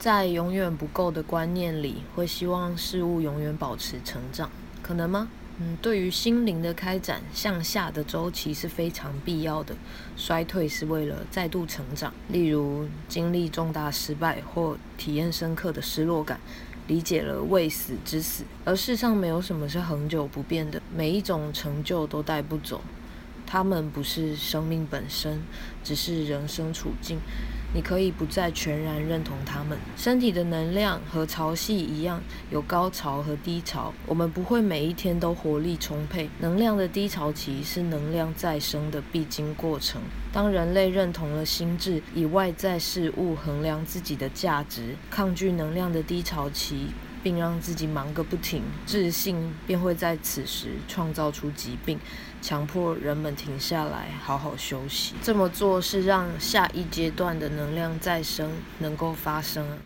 在永远不够的观念里，会希望事物永远保持成长，可能吗？嗯，对于心灵的开展，向下的周期是非常必要的。衰退是为了再度成长，例如经历重大失败或体验深刻的失落感，理解了未死之死。而世上没有什么是恒久不变的，每一种成就都带不走。他们不是生命本身，只是人生处境。你可以不再全然认同他们。身体的能量和潮汐一样，有高潮和低潮。我们不会每一天都活力充沛。能量的低潮期是能量再生的必经过程。当人类认同了心智，以外在事物衡量自己的价值，抗拒能量的低潮期。并让自己忙个不停，自信便会在此时创造出疾病，强迫人们停下来好好休息。这么做是让下一阶段的能量再生能够发生。